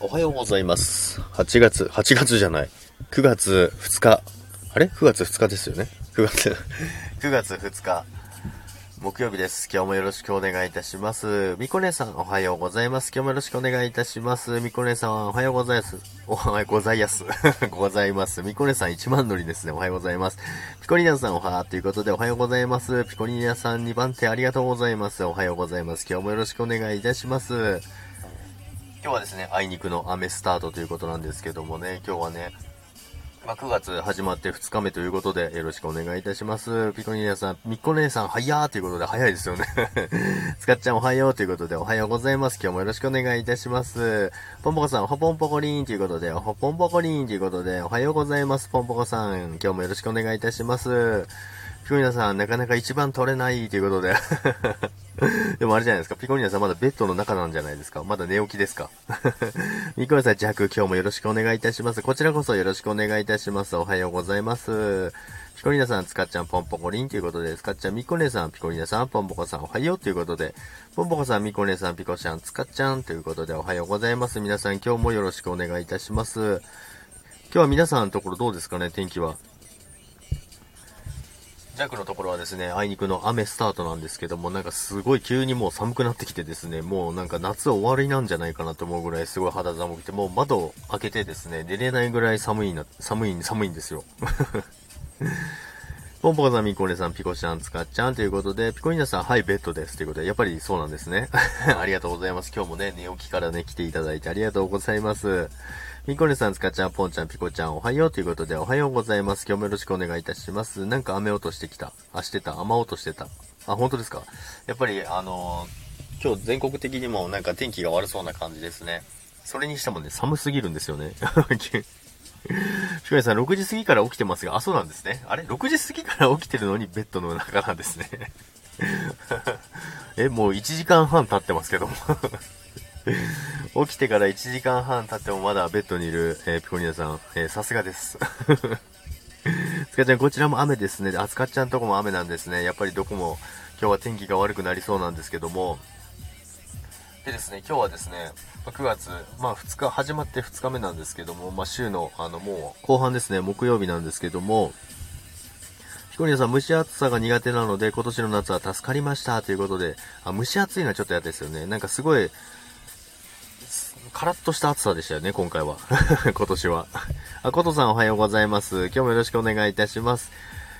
おはようございます。8月、8月じゃない。9月2日。あれ ?9 月2日ですよね。9月、9月2日。木曜日です。今日もよろしくお願いいたします。みこねさん、おはようございます。今日もよろしくお願いいたします。みこねさん、おはようございます。おはようございます。ございます。みこねさん、1万乗りですね。おはようございます。ピコリーナさん、おはーということで、おはようございます。ピコリーナさん、2番手ありがとうございます。おはようございます。今日もよろしくお願いいたします。今日はですね、あいにくの雨スタートということなんですけどもね、今日はね、まあ、9月始まって2日目ということで、よろしくお願いいたします。ピコニーさん、みっこ姉さん、早ーということで、早いですよね。つかっちゃん、おはようということで、おはようございます。今日もよろしくお願いいたします。ポンポコさん、ほぽんぽこりーんということで、ほぽんぽこりーんということで、おはようございます。ポンポコさん、今日もよろしくお願いいたします。ピコニーナさん、なかなか一番取れないということで。でもあれじゃないですか、ピコニーナさんまだベッドの中なんじゃないですか。まだ寝起きですか。ミコネさん、ジャク、今日もよろしくお願いいたします。こちらこそよろしくお願いいたします。おはようございます。ピコリーナさん、つかっちゃん、ポンポコリンということで、つかっちゃん、ミコネさん、ピコリーナさん、ポンポコさん、おはようということで、ポンポコさん、ミコネさん、ピコちゃん、つかっちゃんということで、おはようございます。皆さん、今日もよろしくお願いいたします。今日は皆さんのところどうですかね、天気は。ジャックのところはですね、あいにくの雨スタートなんですけども、なんかすごい急にもう寒くなってきてですね、もうなんか夏終わりなんじゃないかなと思うぐらいすごい肌寒くて、もう窓を開けてですね、出れないぐらい寒いな、寒い、寒いんですよ。ポンポコさん、ミコネさん、ピコちゃん、つかっちゃんということで、ピコニナさん、はい、ベッドです。ということで、やっぱりそうなんですね。ありがとうございます。今日もね、寝起きからね、来ていただいてありがとうございます。ミコネさん、つかちゃん、ポンちゃん、ピコちゃん、おはようということで、おはようございます。今日もよろしくお願いいたします。なんか雨音してきた。あ、してた。雨音してた。あ、本当ですか？やっぱり、あのー今日全国的にもなんか天気が悪そうな感じですね。それにしてもね、寒すぎるんですよね。ピコネさん、6時過ぎから起きてますが、あ、そうなんですね。あれ ?6 時過ぎから起きてるのにベッドの中なんですね。え、もう1時間半経ってますけども。起きてから1時間半経ってもまだベッドにいる、えーピコニナさん、えさすがです。つかちゃん、こちらも雨ですね。あ、つかっちゃんとこも雨なんですね。やっぱりどこも今日は天気が悪くなりそうなんですけども。でですね、今日はですね、ま9月、まあ2日、始まって2日目なんですけども、まあ週の、あのもう後半ですね、木曜日なんですけども、ピコリナさん、蒸し暑さが苦手なので、今年の夏は助かりましたということで、あ、蒸し暑いのはちょっと嫌ですよね。なんかすごい、カラッとした暑さでしたよね、今回は。今年は。あ、コトさんおはようございます。今日もよろしくお願いいたします。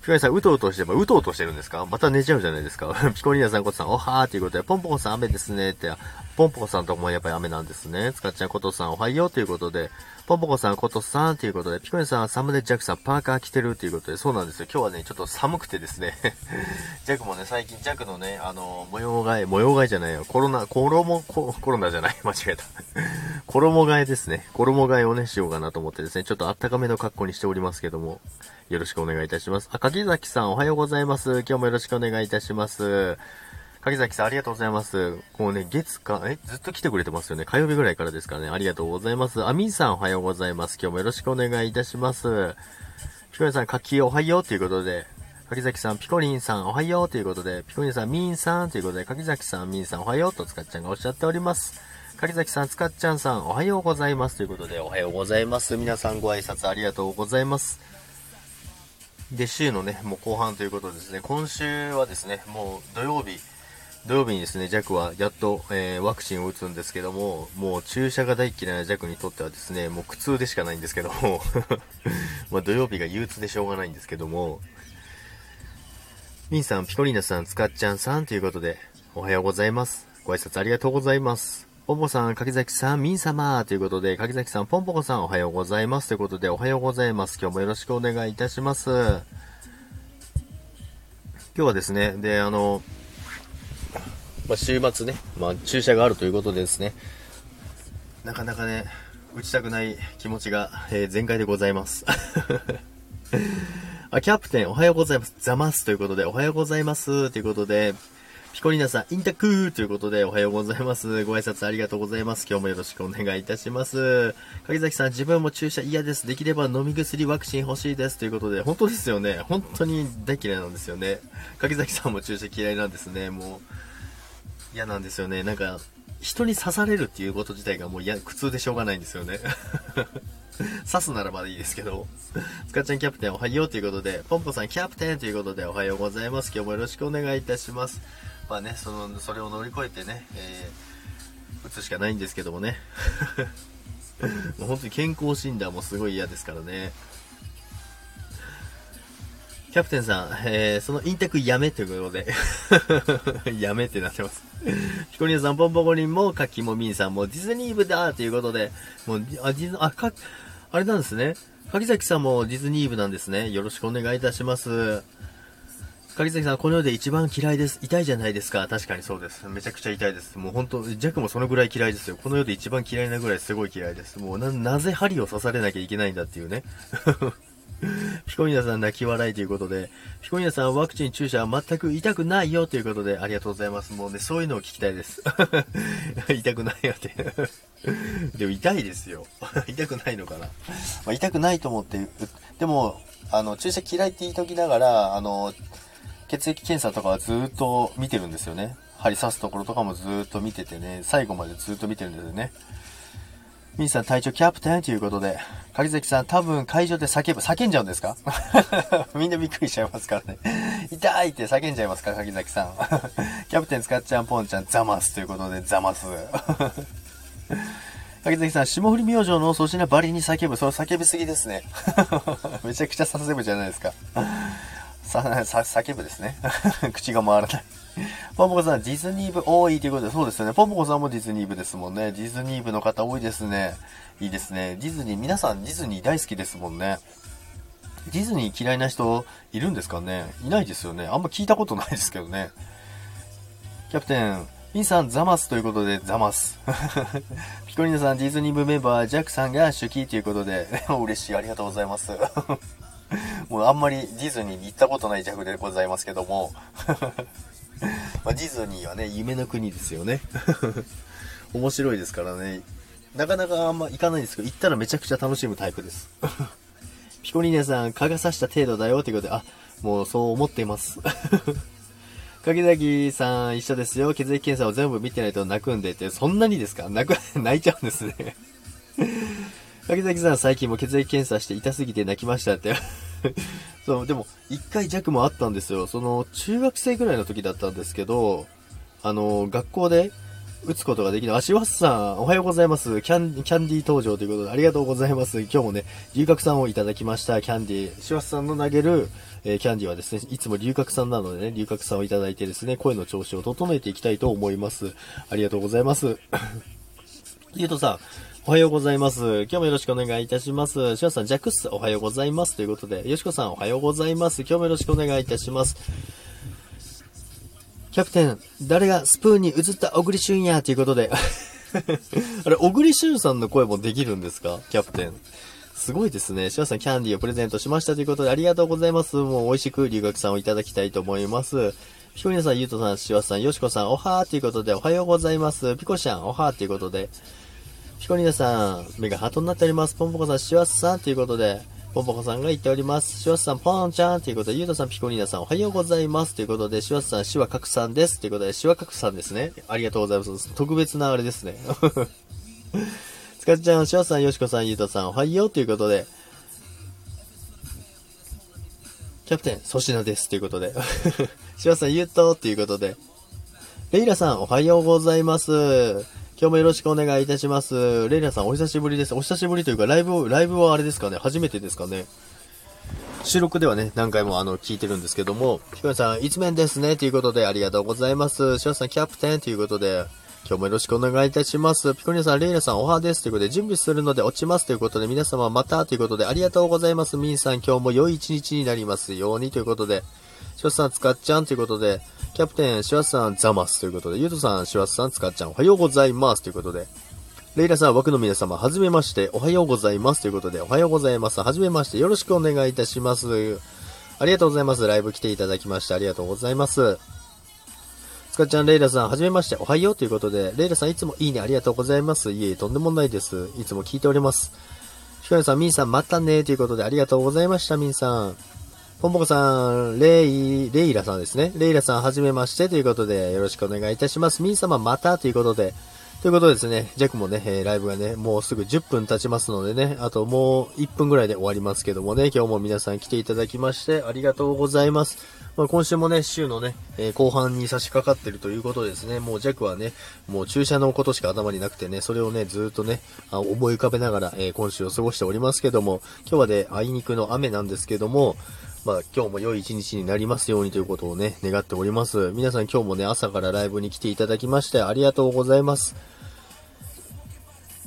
ピコリナさん、うとうとしてば、うとうとしてるんですか？また寝ちゃうじゃないですか。ピコリナさん、コトさん、おはーということで、ポンポコさん雨ですねって、ポンポコさんとこもやっぱり雨なんですね。つかちゃん、コトさん、おはようということで、ポンポコさん、コトさんということで、ピコリナさん、サムネジャックさん、パーカー着てるということで、そうなんですよ。今日はね、ちょっと寒くてですね。ジャックもね、最近ジャックのね、あの、模様替え、模様替えじゃないよ。コロナ、衣、ココロナじゃない。間違えた。衣替えですね。衣替えをね、しようかなと思ってですね、ちょっとあったかめの格好にしておりますけども、よろしくお願いいたします。あ、柿崎さん、おはようございます。今日もよろしくお願いいたします。柿崎さん、ありがとうございます。こうね、月か、え、ずっと来てくれてますよね。火曜日ぐらいからですからね。ありがとうございます。あみんさん、おはようございます。今日もよろしくお願いいたします。ピコリンさん、柿おはようということで、柿崎さん、ピコリンさん、おはようということで、ピコリンさん、ミンさんということで、柿崎さん、ミンさん、おはようとつかっちゃんがおっしゃっております。柿崎さん、つかっちゃんさん、おはようございますということで、おはようございます。皆さんご挨拶ありがとうございます。で、週のね、もう後半ということですね、今週はですね、もう土曜日、土曜日にですね、ジャクはやっと、えーワクチンを打つんですけども、もう注射が大嫌いなジャクにとってはですね、もう苦痛でしかないんですけども、まあ土曜日が憂鬱でしょうがないんですけども、ミンさん、ピコリーナさん、つかっちゃんさんということで、おはようございます。ご挨拶ありがとうございます。ポンポさん、柿崎さん、ミン様ということで、柿崎さん、ポンポコさん、おはようございます。ということで、おはようございます。今日もよろしくお願いいたします。今日はですね、で、あの、まあ、週末ね、まあ、注射があるということでですね、なかなかね、打ちたくない気持ちが、えー全開でございます。あ、キャプテン、おはようございます。ザマスということで、おはようございます。ということで、ピコリナさん、インタクーということで、おはようございます。ご挨拶ありがとうございます。今日もよろしくお願いいたします。柿崎さん、自分も注射嫌です。できれば飲み薬ワクチン欲しいです。ということで、本当ですよね。本当に大嫌いなんですよね。柿崎さんも注射嫌いなんですね。もう、嫌なんですよね。なんか、人に刺されるっていうこと自体がもうや苦痛でしょうがないんですよね。刺すならまだいいですけど。スカちゃんキャプテンおはようということで、ポンポさんキャプテンということでおはようございます。今日もよろしくお願いいたします。まあね、その、それを乗り越えてね、えー、打つしかないんですけどもね。もう本当に健康診断もすごい嫌ですからね。キャプテンさん、えー、そのインタクやめということで やめってなってます。ヒコリアさん、ポンポコリンも、カキもミンさんもディズニー部だということで、もう、あ、ディズ、あ、か、あれなんですね。柿崎さんもディズニー部なんですね。よろしくお願いいたします。柿崎さん、この世で一番嫌いです。痛いじゃないですか。確かにそうです。めちゃくちゃ痛いです。もう本当、ジャックもそのぐらい嫌いですよ。この世で一番嫌いなぐらいすごい嫌いです。もうな、なぜ針を刺されなきゃいけないんだっていうね。ピコニナさん泣き笑いということで、ピコニナさんワクチン注射は全く痛くないよということで、ありがとうございます。もうね、そういうのを聞きたいです。痛くないよって でも痛いですよ。痛くないのかな。まあ、痛くないと思って、でも、あの、注射嫌いって言いときながら、あの、血液検査とかはずっと見てるんですよね。針刺すところとかもずっと見ててね、最後までずっと見てるんですよね。ミンさん隊長キャプテンということで、柿崎さん多分会場で叫ぶ、叫んじゃうんですか？みんなびっくりしちゃいますからね。痛いって叫んじゃいますか柿崎さん。キャプテン使っちゃんぽんちゃんザマスということでザマス。柿崎さん、霜降り明星の粗品バリに叫ぶ。それ叫びすぎですね。めちゃくちゃ叫ぶじゃないですか。さ、さ、叫ぶですね。口が回らない。ポンポコさん、ディズニー部多いということで、そうですよね。ポンポコさんもディズニー部ですもんね。ディズニー部の方多いですね。いいですね。ディズニー、皆さんディズニー大好きですもんね。ディズニー嫌いな人いるんですかね？いないですよね。あんま聞いたことないですけどね。キャプテン、ミンさん、ザマスということで、ザマス。ピコリーナさん、ディズニー部メンバー、ジャックさんが主キーということで、嬉しい、ありがとうございます。もうあんまりディズニーに行ったことないジャクでございますけども。ま、ディズニーはね、夢の国ですよね。面白いですからね。なかなかあんま行かないんですけど、行ったらめちゃくちゃ楽しむタイプです。ピコリーネさん、蚊が刺した程度だよってことで、あ、もうそう思っています。柿崎さん一緒ですよ。血液検査を全部見てないと泣くんでって、そんなにですか？泣く、泣いちゃうんですね。柿崎さん最近も血液検査して痛すぎて泣きましたって そう、でも、一回弱もあったんですよ。その、中学生ぐらいの時だったんですけど、あの、学校で打つことができない。あ、しわさん、おはようございます。キャン、キャンディー登場ということで、ありがとうございます。今日もね、龍角散をいただきました。キャンディー。しわさんの投げる、えー、キャンディーはですね、いつも龍角散なのでね、龍角散をいただいてですね、声の調子を整えていきたいと思います。ありがとうございます。ゆうとさん、おはようございます。今日もよろしくお願いいたします。しわさん、ジャックス、おはようございます。ということで、よしこさん、おはようございます。今日もよろしくお願いいたします。キャプテン、誰がスプーンに映った小栗旬や、ということで。あれ、小栗旬さんの声もできるんですか？キャプテン。すごいですね。しわさん、キャンディーをプレゼントしましたということで、ありがとうございます。もう美味しく留学さんをいただきたいと思います。ピコニナさん、ゆうとさん、しわさん、よしこさん、おはーということで、おはようございます。ピコシャン、おはーということで、ピコニナさん、目がハートになっております。ポンポコさん、シワスさんということで、ポンポコさんが言っております。シワスさん、ポンちゃんということで、ゆうとさん、ピコニーナさん、おはようございます。ということで、シワスさん、シワカクさんです。ということで、シワカクさんですね。ありがとうございます。特別なあれですね。つかちゃん、シワスさん、よしこさん、ゆうとさん、おはようということで、キャプテン、粗品です。ということで。シワスさん、ゆうとということで、レイラさん、おはようございます。今日もよろしくお願いいたします。レイナさん、お久しぶりです。お久しぶりというか、ライブ、ライブはあれですかね？初めてですかね？収録ではね、何回もあの、聞いてるんですけども、ヒコさん、一面ですね、ということでありがとうございます。シワさん、キャプテン？ということで、今日もよろしくお願いいたします。ピコニアさん、レイナさん、おはですということで、準備するので落ちますということで、皆様またということで、ありがとうございます。ミンさん、今日も良い一日になりますようにということで、シワスさん、使っちゃんということで、キャプテン、シワスさん、ザマスということで、ゆうとさん、シワスさん、つかっちゃん、おはようございますということで、レイラさん、枠の皆様、はじめまして、おはようございますということで、おはようございます。はじめまして、よろしくお願いいたします。ありがとうございます。ライブ来ていただきまして、ありがとうございます。つかちゃん、レイラさん、はじめまして、おはようということで、レイラさん、いつもいいね、ありがとうございます。いえ、とんでもないです。いつも聞いております。ひかりさん、ミンさん、またね、ということで、ありがとうございました、ミンさん。ポンポコさん、レイ、レイラさんですね。レイラさん、はじめましてということで、よろしくお願いいたします。ミン様、またということで、ということでですね、ジャックもね、えー、ライブがね、もうすぐ10分経ちますのでね、あともう1分ぐらいで終わりますけどもね、今日も皆さん来ていただきましてありがとうございます。まあ、今週もね、週のね、えー、後半に差し掛かってるということですね、もうジャックはね、もう注射のことしか頭になくてね、それをね、ずっとね、あ思い浮かべながら、えー、今週を過ごしておりますけども、今日はね、あいにくの雨なんですけども、まあ今日も良い一日になりますようにということをね、願っております。皆さん今日もね、朝からライブに来ていただきましてありがとうございます。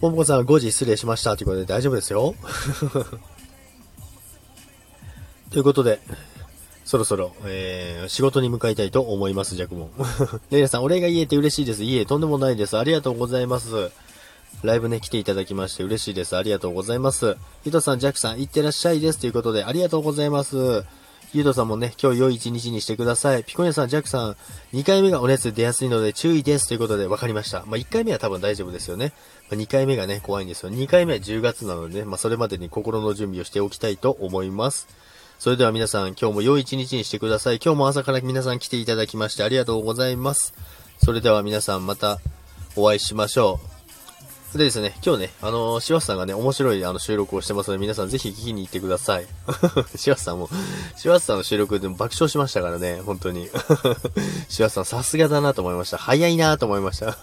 ポンポコさん5時失礼しましたということで大丈夫ですよ。ということで、そろそろ、えー、仕事に向かいたいと思います、ジャクモン。レイラさん、お礼が言えて嬉しいです。いえ、とんでもないです。ありがとうございます。ライブね、来ていただきまして嬉しいです。ありがとうございます。ヒトさん、ジャックさん、いってらっしゃいです。ということで、ありがとうございます。ゆうとさんもね、今日良い一日にしてください。ピコニャさん、ジャックさん、2回目がお熱出やすいので注意です。ということで、分かりました。まあ、1回目は多分大丈夫ですよね。まあ、2回目がね、怖いんですよ。2回目は10月なのでね、まあ、それまでに心の準備をしておきたいと思います。それでは皆さん、今日も良い一日にしてください。今日も朝から皆さん来ていただきましてありがとうございます。それでは皆さんまたお会いしましょう。でですね、今日ね、あのー、シワスさんがね、面白いあの収録をしてますので、皆さんぜひ聞きに行ってください。シワスさんも、シワスさんの収録でも爆笑しましたからね、本当に。シワスさんさすがだなと思いました。早いなと思いました。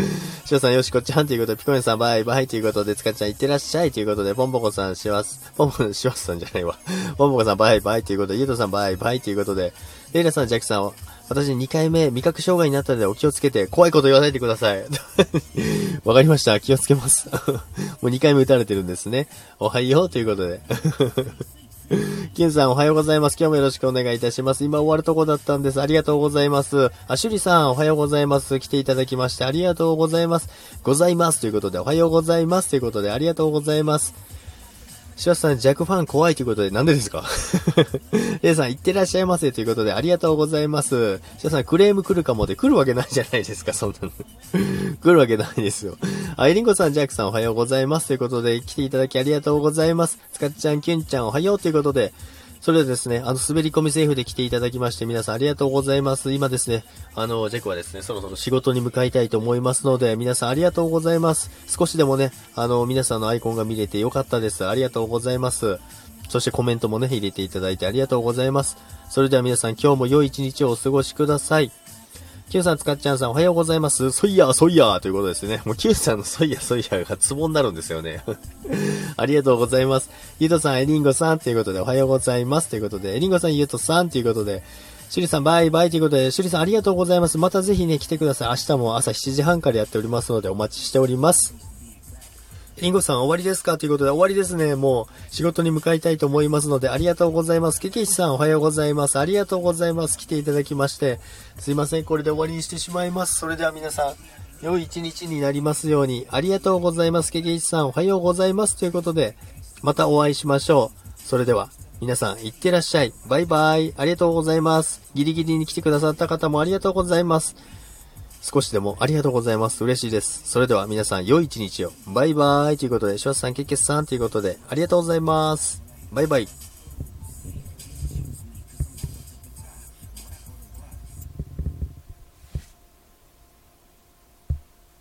シワさんよしこっちゃんということで、ピコネさんバイバイということで、つかちゃんいってらっしゃいということで、ポンポコさんしわす、ポンポコ、しわす さんじゃないわ。ポンポコさんバイバイということで、ゆうとさんバイバイということで、レイラさん、ジャックさん、私2回目味覚障害になったのでお気をつけて、怖いこと言わないでください。わかりました。気をつけます。もう2回目打たれてるんですね。おはようということで。キンさんおはようございます。今日もよろしくお願いいたします。今終わるとこだったんです。ありがとうございます。あ、シュリさんおはようございます。来ていただきましてありがとうございます。ございます。ということでおはようございます。ということでありがとうございます。シワさん、弱ファン怖いということで、なんでですか？レイさん、いってらっしゃいませということで、ありがとうございます。シワさん、クレーム来るかもで、来るわけないじゃないですか、そんなの。来るわけないですよ。あ、エリンコさん、ジャックさん、おはようございます。ということで、来ていただきありがとうございます。スカッちゃん、キュンちゃん、おはようということで、それではですね、あの、滑り込みセーフで来ていただきまして、皆さんありがとうございます。今ですね、あの、ジェクはですね、そろそろ仕事に向かいたいと思いますので、皆さんありがとうございます。少しでもね、あの、皆さんのアイコンが見れてよかったです。ありがとうございます。そしてコメントもね、入れていただいてありがとうございます。それでは皆さん今日も良い一日をお過ごしください。Q さん、つかっちゃんさん、おはようございます。ソイヤー、ソイヤということですね。もう Q さんのソイヤー、ソイヤがツボになるんですよね。ありがとうございます。ゆうとさん、エリンゴさんということで、おはようございます。ということで、エリンゴさん、ゆうとさんということで、シュリさん、バイバイということで、シュリさん、ありがとうございます。またぜひね、来てください。明日も朝7時半からやっておりますので、お待ちしております。リンゴさん終わりですか？ということで終わりですね。もう仕事に向かいたいと思いますのでありがとうございます。ケケイシさんおはようございます。ありがとうございます。来ていただきまして。すいません。これで終わりにしてしまいます。それでは皆さん、良い一日になりますように。ありがとうございます。ケケイシさんおはようございます。ということで、またお会いしましょう。それでは、皆さん、いってらっしゃい。バイバイ。ありがとうございます。ギリギリに来てくださった方もありがとうございます。少しでもありがとうございます。嬉しいです。それでは皆さん良い一日を。バイバーイということで、シュワさん、ケッケスさんということで、ありがとうございます。バイバイ。